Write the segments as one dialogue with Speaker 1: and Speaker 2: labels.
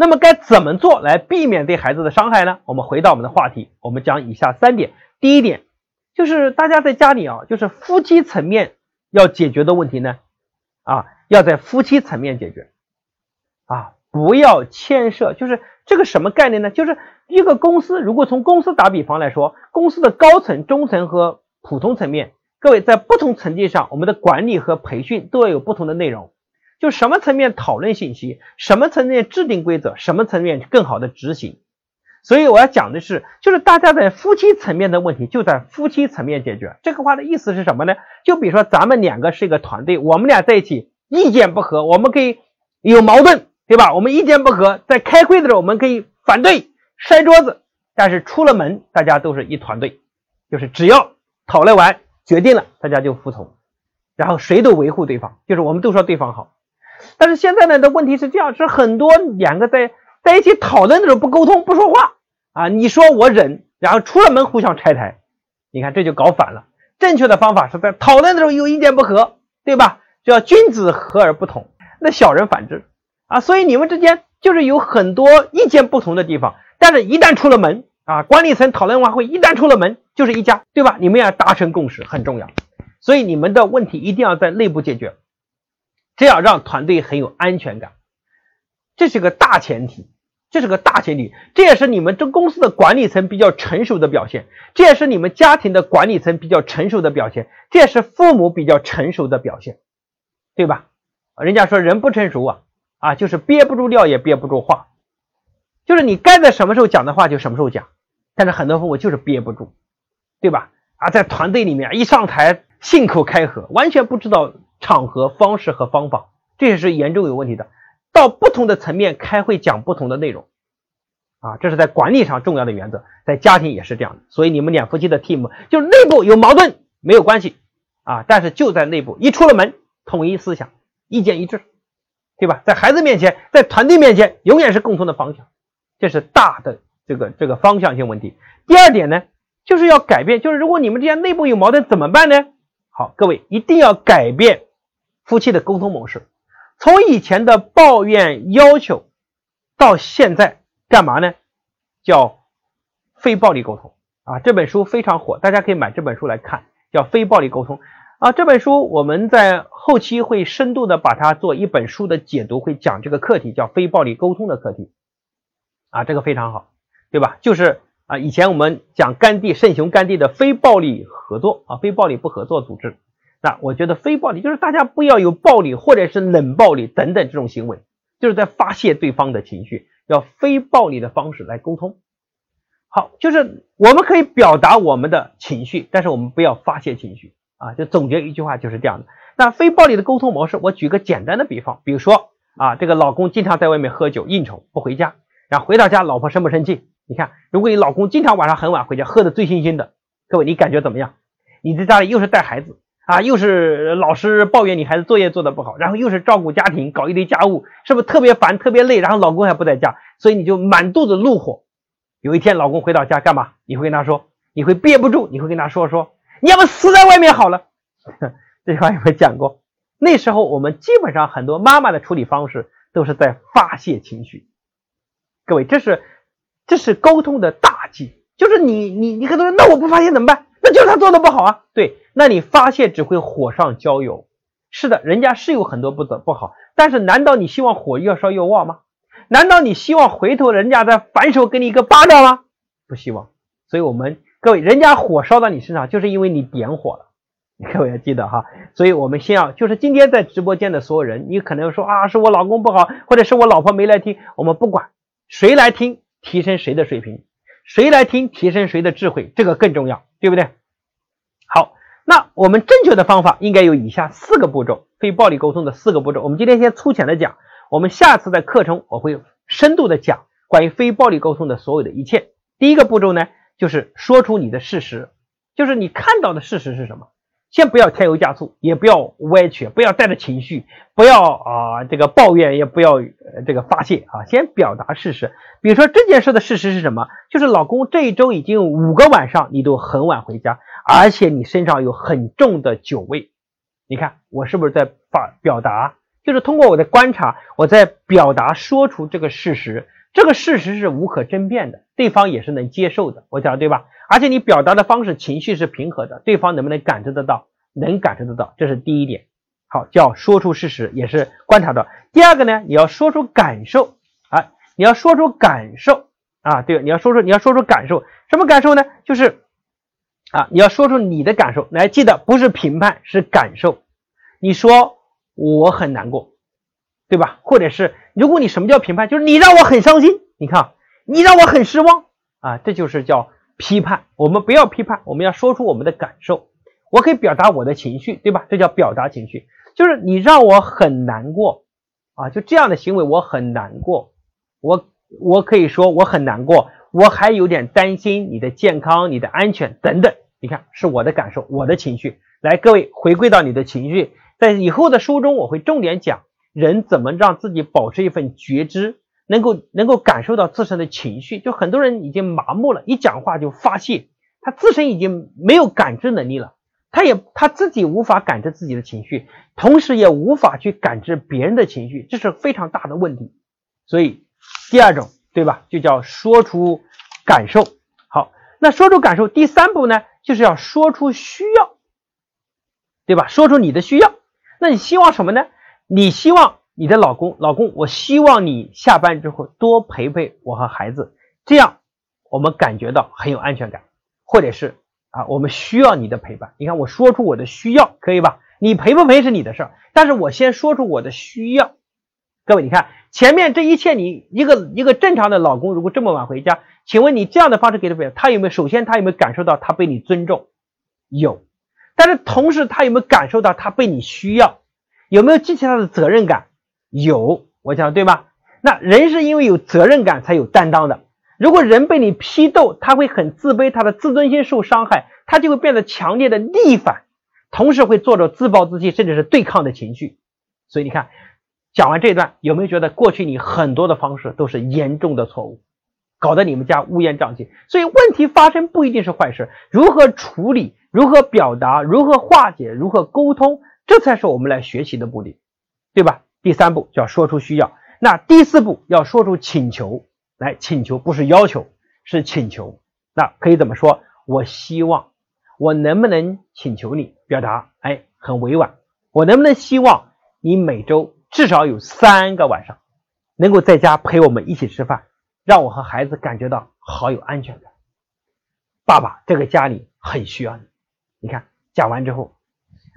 Speaker 1: 那么该怎么做来避免对孩子的伤害呢？我们回到我们的话题，我们讲以下三点。第一点就是大家在家里啊，就是夫妻层面要解决的问题呢，啊，要在夫妻层面解决，啊，不要牵涉，就是这个什么概念呢？就是一个公司，如果从公司打比方来说，公司的高层、中层和普通层面，各位在不同层级上，我们的管理和培训都要有不同的内容。就什么层面讨论信息，什么层面制定规则，什么层面更好的执行。所以我要讲的是，就是大家在夫妻层面的问题，就在夫妻层面解决。这个话的意思是什么呢？就比如说咱们两个是一个团队，我们俩在一起意见不合，我们可以有矛盾，对吧？我们意见不合，在开会的时候我们可以反对摔桌子，但是出了门大家都是一团队，就是只要讨论完决定了，大家就服从，然后谁都维护对方，就是我们都说对方好。但是现在呢的问题是这样，是很多两个在在一起讨论的时候不沟通不说话啊，你说我忍，然后出了门互相拆台，你看这就搞反了。正确的方法是在讨论的时候有意见不合，对吧？叫君子和而不同，那小人反之啊。所以你们之间就是有很多意见不同的地方，但是一旦出了门啊，管理层讨论完会，一旦出了门就是一家，对吧？你们要达成共识很重要，所以你们的问题一定要在内部解决。这样让团队很有安全感，这是个大前提，这是个大前提，这也是你们这公司的管理层比较成熟的表现，这也是你们家庭的管理层比较成熟的表现，这也是父母比较成熟的表现，对吧？人家说人不成熟啊，啊，就是憋不住尿也憋不住话，就是你该在什么时候讲的话就什么时候讲，但是很多父母就是憋不住，对吧？啊，在团队里面一上台信口开河，完全不知道。场合、方式和方法，这也是严重有问题的。到不同的层面开会讲不同的内容，啊，这是在管理上重要的原则，在家庭也是这样的。所以你们两夫妻的 team 就内部有矛盾没有关系啊，但是就在内部一出了门，统一思想，意见一致，对吧？在孩子面前，在团队面前，永远是共同的方向，这是大的这个这个方向性问题。第二点呢，就是要改变，就是如果你们之间内部有矛盾怎么办呢？好，各位一定要改变。夫妻的沟通模式，从以前的抱怨要求，到现在干嘛呢？叫非暴力沟通啊！这本书非常火，大家可以买这本书来看，叫非暴力沟通啊！这本书我们在后期会深度的把它做一本书的解读，会讲这个课题，叫非暴力沟通的课题啊，这个非常好，对吧？就是啊，以前我们讲甘地圣雄甘地的非暴力合作啊，非暴力不合作组织。那我觉得非暴力就是大家不要有暴力或者是冷暴力等等这种行为，就是在发泄对方的情绪，要非暴力的方式来沟通。好，就是我们可以表达我们的情绪，但是我们不要发泄情绪啊。就总结一句话就是这样的。那非暴力的沟通模式，我举个简单的比方，比如说啊，这个老公经常在外面喝酒应酬不回家，然后回到家老婆生不生气？你看，如果你老公经常晚上很晚回家，喝的醉醺醺的，各位你感觉怎么样？你在家里又是带孩子。啊，又是老师抱怨你孩子作业做的不好，然后又是照顾家庭，搞一堆家务，是不是特别烦、特别累？然后老公还不在家，所以你就满肚子怒火。有一天老公回到家干嘛？你会跟他说，你会憋不住，你会跟他说说，你要不死在外面好了。这句话有没有讲过？那时候我们基本上很多妈妈的处理方式都是在发泄情绪。各位，这是这是沟通的大忌，就是你你你很多人，那我不发泄怎么办？就是他做的不好啊，对。那你发泄只会火上浇油。是的，人家是有很多不得不好，但是难道你希望火越烧越旺吗？难道你希望回头人家再反手给你一个巴掌吗？不希望。所以，我们各位，人家火烧到你身上，就是因为你点火了。各位要记得哈。所以我们先要，就是今天在直播间的所有人，你可能说啊，是我老公不好，或者是我老婆没来听。我们不管谁来听，提升谁的水平；谁来听，提升谁的智慧，这个更重要，对不对？好。那我们正确的方法应该有以下四个步骤，非暴力沟通的四个步骤。我们今天先粗浅的讲，我们下次在课程我会深度的讲关于非暴力沟通的所有的一切。第一个步骤呢，就是说出你的事实，就是你看到的事实是什么。先不要添油加醋，也不要歪曲，不要带着情绪，不要啊这个抱怨，也不要这个发泄啊，先表达事实。比如说这件事的事实是什么？就是老公这一周已经五个晚上你都很晚回家，而且你身上有很重的酒味。你看我是不是在发表达？就是通过我的观察，我在表达说出这个事实，这个事实是无可争辩的，对方也是能接受的，我讲对吧？而且你表达的方式情绪是平和的，对方能不能感知得到？能感知得到，这是第一点。好，叫说出事实，也是观察到。第二个呢，你要说出感受啊，你要说出感受啊，对，你要说出你要说出感受，什么感受呢？就是啊，你要说出你的感受，来记得不是评判，是感受。你说。我很难过，对吧？或者是如果你什么叫评判，就是你让我很伤心，你看，你让我很失望啊，这就是叫批判。我们不要批判，我们要说出我们的感受。我可以表达我的情绪，对吧？这叫表达情绪，就是你让我很难过啊，就这样的行为我很难过。我我可以说我很难过，我还有点担心你的健康、你的安全等等。你看，是我的感受，我的情绪。来，各位回归到你的情绪。在以后的书中，我会重点讲人怎么让自己保持一份觉知，能够能够感受到自身的情绪。就很多人已经麻木了，一讲话就发泄，他自身已经没有感知能力了，他也他自己无法感知自己的情绪，同时也无法去感知别人的情绪，这是非常大的问题。所以第二种，对吧？就叫说出感受。好，那说出感受，第三步呢，就是要说出需要，对吧？说出你的需要。那你希望什么呢？你希望你的老公，老公，我希望你下班之后多陪陪我和孩子，这样我们感觉到很有安全感，或者是啊，我们需要你的陪伴。你看，我说出我的需要，可以吧？你陪不陪是你的事儿，但是我先说出我的需要。各位，你看前面这一切，你一个一个正常的老公，如果这么晚回家，请问你这样的方式给他表，他有没有？首先，他有没有感受到他被你尊重？有。但是同时，他有没有感受到他被你需要？有没有激起他的责任感？有，我讲对吧？那人是因为有责任感才有担当的。如果人被你批斗，他会很自卑，他的自尊心受伤害，他就会变得强烈的逆反，同时会做着自暴自弃，甚至是对抗的情绪。所以你看，讲完这段，有没有觉得过去你很多的方式都是严重的错误，搞得你们家乌烟瘴气？所以问题发生不一定是坏事，如何处理？如何表达？如何化解？如何沟通？这才是我们来学习的目的，对吧？第三步叫说出需要，那第四步要说出请求。来，请求不是要求，是请求。那可以怎么说？我希望，我能不能请求你？表达，哎，很委婉。我能不能希望你每周至少有三个晚上，能够在家陪我们一起吃饭，让我和孩子感觉到好有安全感。爸爸，这个家里很需要你。你看讲完之后，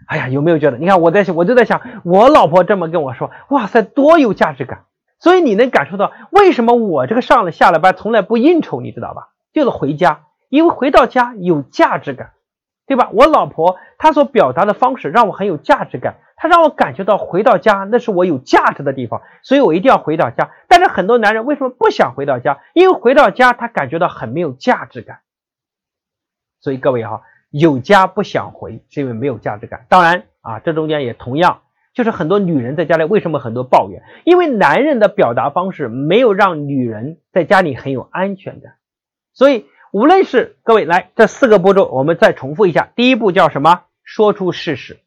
Speaker 1: 哎呀，有没有觉得？你看我在想，我就在想，我老婆这么跟我说，哇塞，多有价值感。所以你能感受到为什么我这个上了下了班从来不应酬，你知道吧？就是回家，因为回到家有价值感，对吧？我老婆她所表达的方式让我很有价值感，她让我感觉到回到家那是我有价值的地方，所以我一定要回到家。但是很多男人为什么不想回到家？因为回到家他感觉到很没有价值感。所以各位哈。有家不想回，是因为没有价值感。当然啊，这中间也同样，就是很多女人在家里为什么很多抱怨？因为男人的表达方式没有让女人在家里很有安全感。所以，无论是各位来这四个步骤，我们再重复一下。第一步叫什么？说出事实，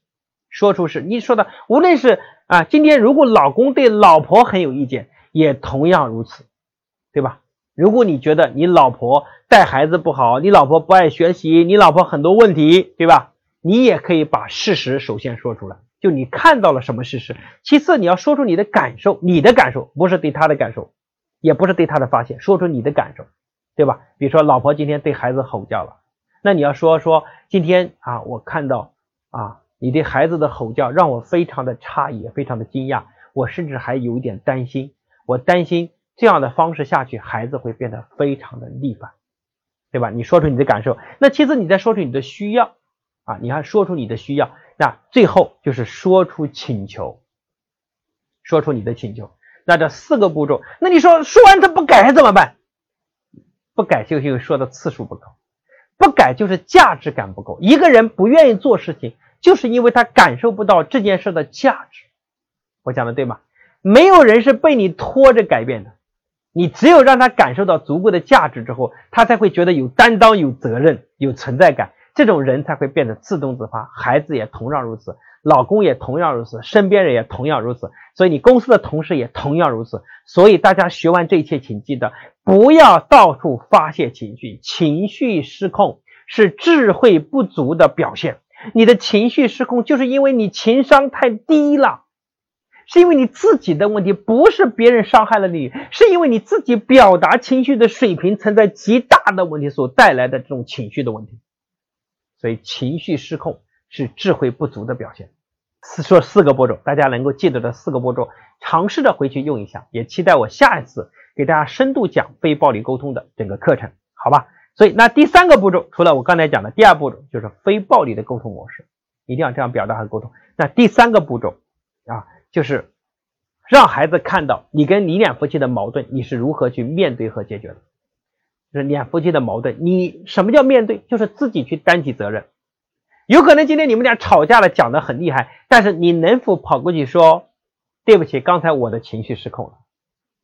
Speaker 1: 说出事。你说的，无论是啊，今天如果老公对老婆很有意见，也同样如此，对吧？如果你觉得你老婆带孩子不好，你老婆不爱学习，你老婆很多问题，对吧？你也可以把事实首先说出来，就你看到了什么事实。其次，你要说出你的感受，你的感受不是对他的感受，也不是对他的发现，说出你的感受，对吧？比如说，老婆今天对孩子吼叫了，那你要说说今天啊，我看到啊，你对孩子的吼叫让我非常的诧异，非常的惊讶，我甚至还有一点担心，我担心。这样的方式下去，孩子会变得非常的逆反，对吧？你说出你的感受，那其次你再说出你的需要啊，你还说出你的需要，那最后就是说出请求，说出你的请求。那这四个步骤，那你说说完他不改还怎么办？不改就因为说的次数不够，不改就是价值感不够。一个人不愿意做事情，就是因为他感受不到这件事的价值。我讲的对吗？没有人是被你拖着改变的。你只有让他感受到足够的价值之后，他才会觉得有担当、有责任、有存在感，这种人才会变得自动自发。孩子也同样如此。老公也同样如此，身边人也同样如此，所以你公司的同事也同样如此。所以大家学完这一切，请记得不要到处发泄情绪，情绪失控是智慧不足的表现。你的情绪失控，就是因为你情商太低了。是因为你自己的问题，不是别人伤害了你，是因为你自己表达情绪的水平存在极大的问题所带来的这种情绪的问题，所以情绪失控是智慧不足的表现。四说四个步骤，大家能够记得的四个步骤，尝试着回去用一下，也期待我下一次给大家深度讲非暴力沟通的整个课程，好吧？所以那第三个步骤，除了我刚才讲的第二步骤，就是非暴力的沟通模式，一定要这样表达和沟通。那第三个步骤啊。就是让孩子看到你跟你俩夫妻的矛盾，你是如何去面对和解决的。就是两夫妻的矛盾，你什么叫面对？就是自己去担起责任。有可能今天你们俩吵架了，讲的很厉害，但是你能否跑过去说对不起，刚才我的情绪失控了。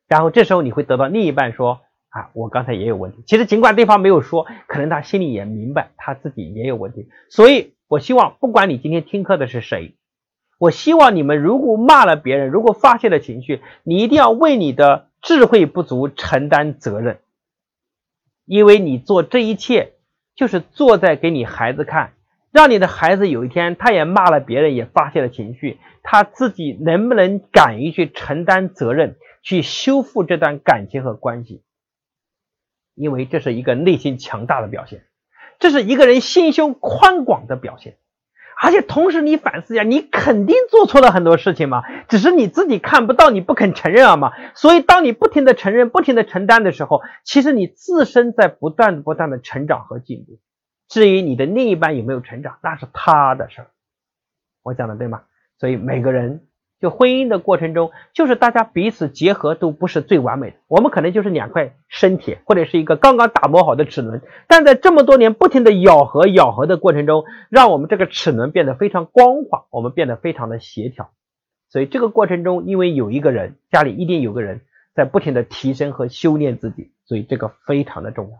Speaker 1: 然后这时候你会得到另一半说啊，我刚才也有问题。其实尽管对方没有说，可能他心里也明白他自己也有问题。所以我希望，不管你今天听课的是谁。我希望你们如果骂了别人，如果发泄了情绪，你一定要为你的智慧不足承担责任，因为你做这一切就是做在给你孩子看，让你的孩子有一天他也骂了别人，也发泄了情绪，他自己能不能敢于去承担责任，去修复这段感情和关系？因为这是一个内心强大的表现，这是一个人心胸宽广的表现。而且同时，你反思一下，你肯定做错了很多事情嘛，只是你自己看不到，你不肯承认了嘛。所以，当你不停的承认、不停的承担的时候，其实你自身在不断不断的成长和进步。至于你的另一半有没有成长，那是他的事儿。我讲的对吗？所以每个人。就婚姻的过程中，就是大家彼此结合都不是最完美的，我们可能就是两块生铁，或者是一个刚刚打磨好的齿轮，但在这么多年不停的咬合咬合的过程中，让我们这个齿轮变得非常光滑，我们变得非常的协调。所以这个过程中，因为有一个人家里一定有个人在不停的提升和修炼自己，所以这个非常的重要。